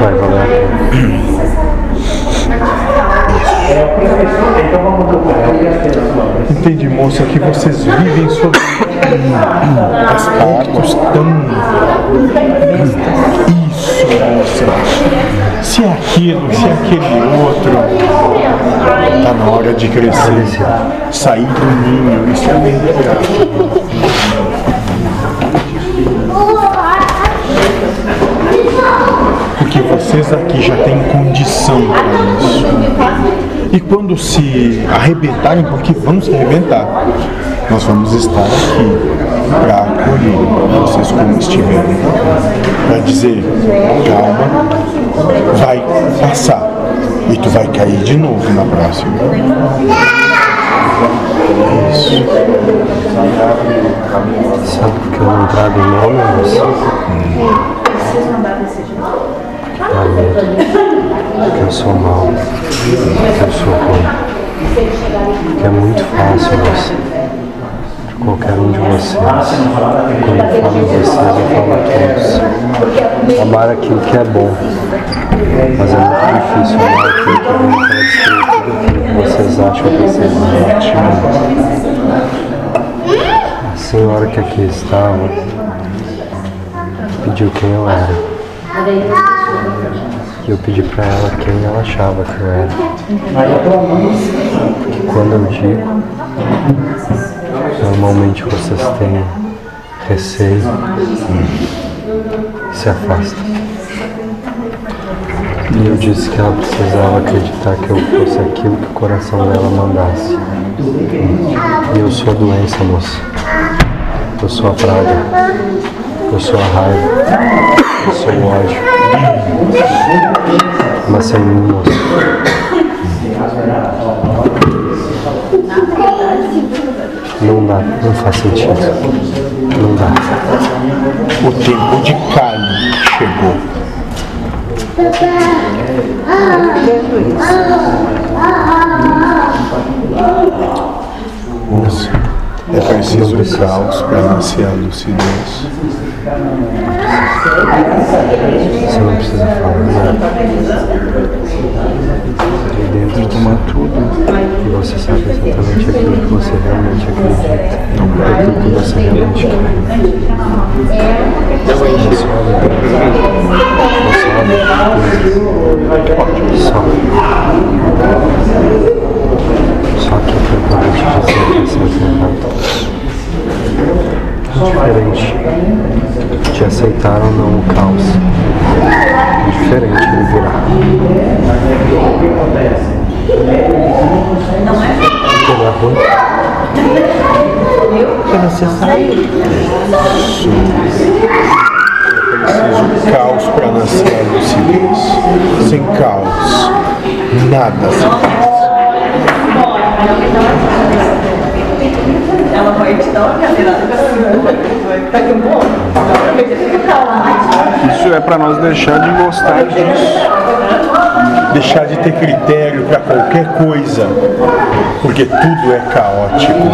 Vai pena. Entendi, moça, que vocês vivem sob aspectos tão. Isso, moça. Se é aquilo, se é aquele outro. Tá na hora de crescer. Sair do ninho. Isso é bem Porque vocês aqui já têm condição para isso. E quando se arrebentarem, porque vamos se arrebentar, nós vamos estar aqui para acolher vocês como estiverem. Para dizer, calma, vai passar. E tu vai cair de novo na próxima. Isso. Sabe por que eu não trago nome, moça? Dá medo. Que eu sou mau. Que eu sou ruim. Que é muito fácil, moça. Pra qualquer um de vocês. Quando eu falo vocês, eu falo todos. Amar aquilo que é bom. Mas é muito difícil amar aquilo que é para destruir tudo aquilo que vocês acham que vocês é ótimo. A senhora que aqui estava pediu quem eu era. E eu pedi pra ela quem ela achava que eu era. Quando eu digo, normalmente vocês têm receio e se afastam. E eu disse que ela precisava acreditar que eu fosse aquilo que o coração dela mandasse. E eu sou a doença, moça. Eu sou a praga. Eu sou a raiva. Eu sou ódio. Mas sem mim, moça. Não dá, não faz sentido. Não dá. O tempo de Cali chegou. Moça, preciso o caos para nascer a lucidez. Você não precisa falar nada. De dentro toma tudo. E você sabe exatamente aquilo que você realmente acredita. Não é aquilo que você realmente quer. Você Você olha coisas. Só. Que foi para te dizer Diferente. Te aceitaram ou não o caos. É diferente ele virar. Ele é ruim. É preciso caos para nascer a lucidez. Sem caos, nada se faz. Ela vai te dar uma cadeirada vai ficar aqui um pouco. Isso é para nós deixar de gostar disso. Deixar de ter critério para qualquer coisa. Porque tudo é caótico.